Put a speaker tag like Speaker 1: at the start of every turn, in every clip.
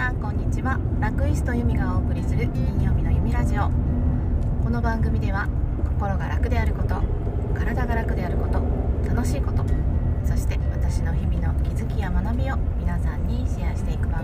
Speaker 1: さんこんにちは。ラクイストユミがお送りする金曜日の弓ラジオ。この番組では心が楽であること体が楽であること楽しいことそして私の日々の気づきや学びを皆さんにシェアしていく番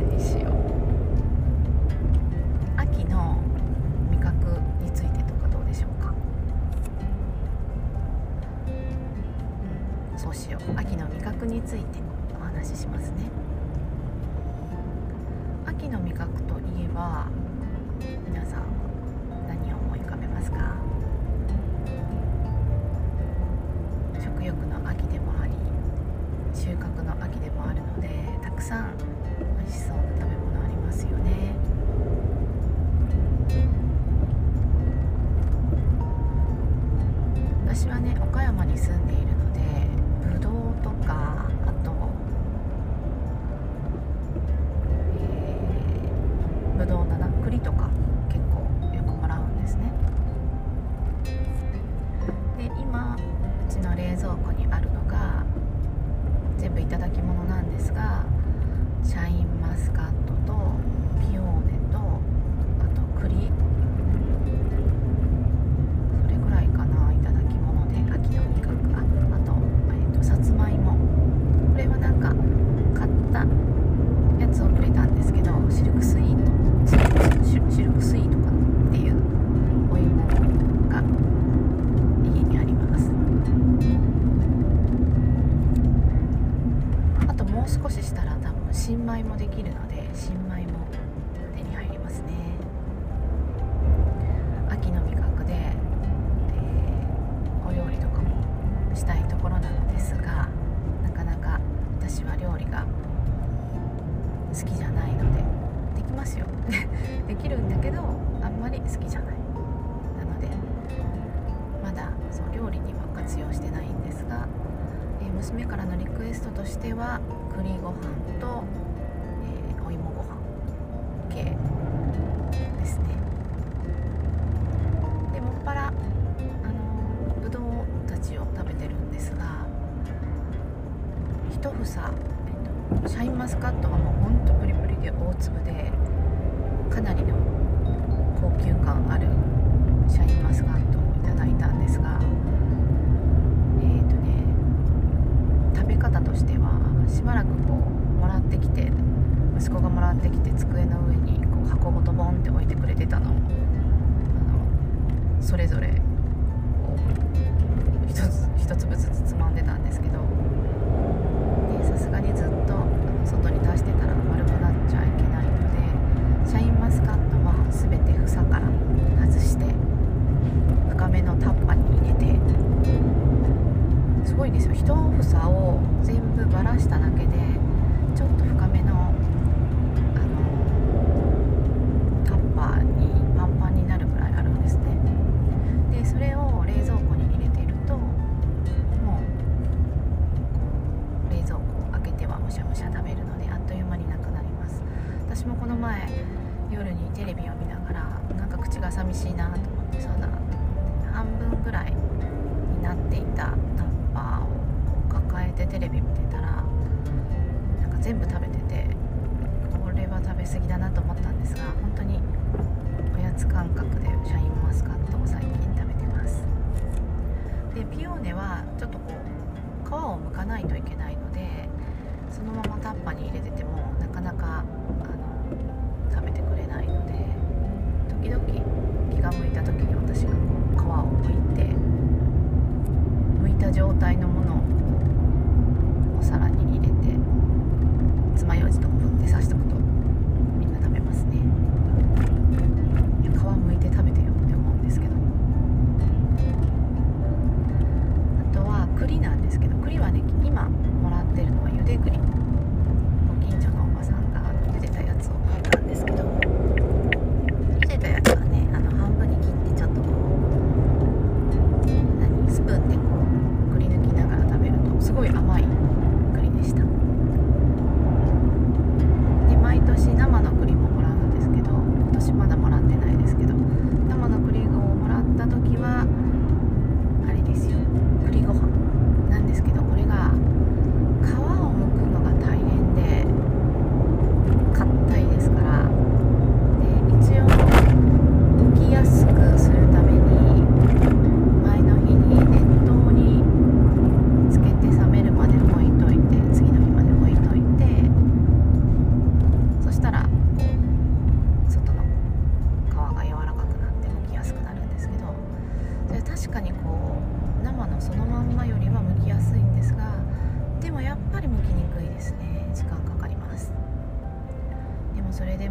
Speaker 1: 何にしよ。う秋の味覚についてとかどうでしょうか、うん、そうしよう。秋の味覚についてお話ししますね。秋の味覚といえば皆さん何を思い浮かべますか？食欲の秋でもあり収穫の秋でもあるのでたくさんしそうな食べ物ありますよね。私はね岡山に住んでいるのでぶどうとかあと、えー、ぶどうだな栗とか結構よくもらうんですね。で今うちの冷蔵庫にあるのが全部いただき物なんですがシャインマスカットと好きじゃない。なのでまだそう料理には活用してないんですが、えー娘からのリクエストとしては栗ご飯と、えーお芋ご飯系ですね。でもっぱらあのぶどうたちを食べてるんですが一房、えっと、シャインマスカットはもうほんとプリプリで大粒でかなりの高級感あるシャインマスカットをいただいたんですがえっ、とね食べ方としてはしばらくこうもらってきて息子がもらってきて机の上にこう箱ごとボンって置いてくれてたのをあのそれぞれこう一つ一粒ずつつまんでたんですけどさすがにずっと外に出してたちょっとこう皮を剥かないといけないのでそのままタッパに入れて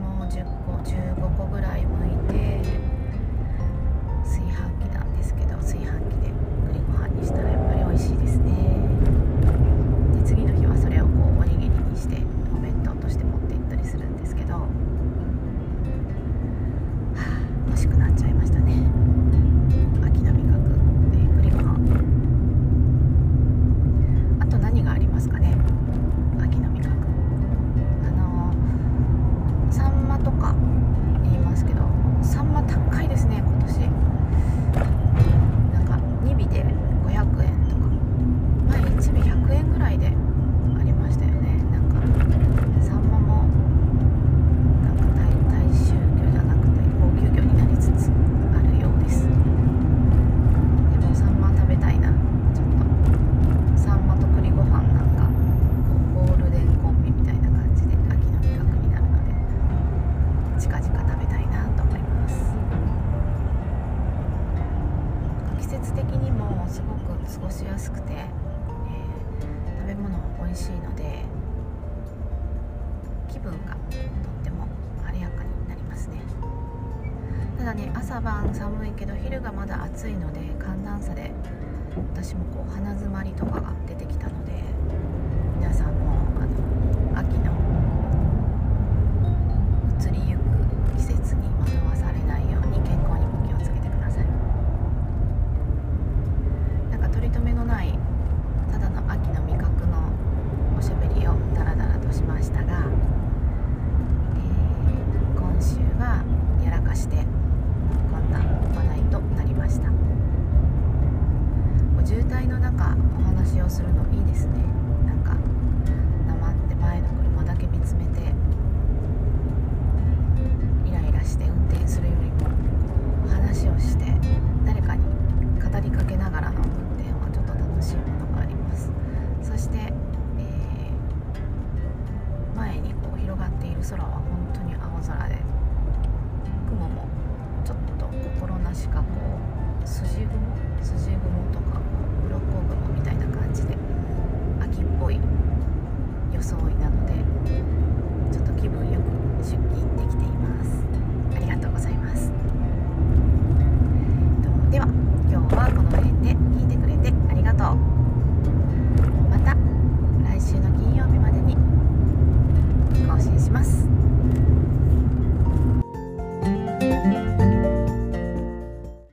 Speaker 1: を10個15個ぐらい剥いて炊飯器なんですけど炊飯器で栗ご飯にしたらただね朝晩寒いけど昼がまだ暑いので寒暖差で私もこう鼻づまりとかが出てきたので皆さんも空は本当に青空で。雲もちょっと心なしかこう筋雲筋雲とか鱗雲みたいな感じで秋っぽい装いなのでちょっと気分よく出勤できています。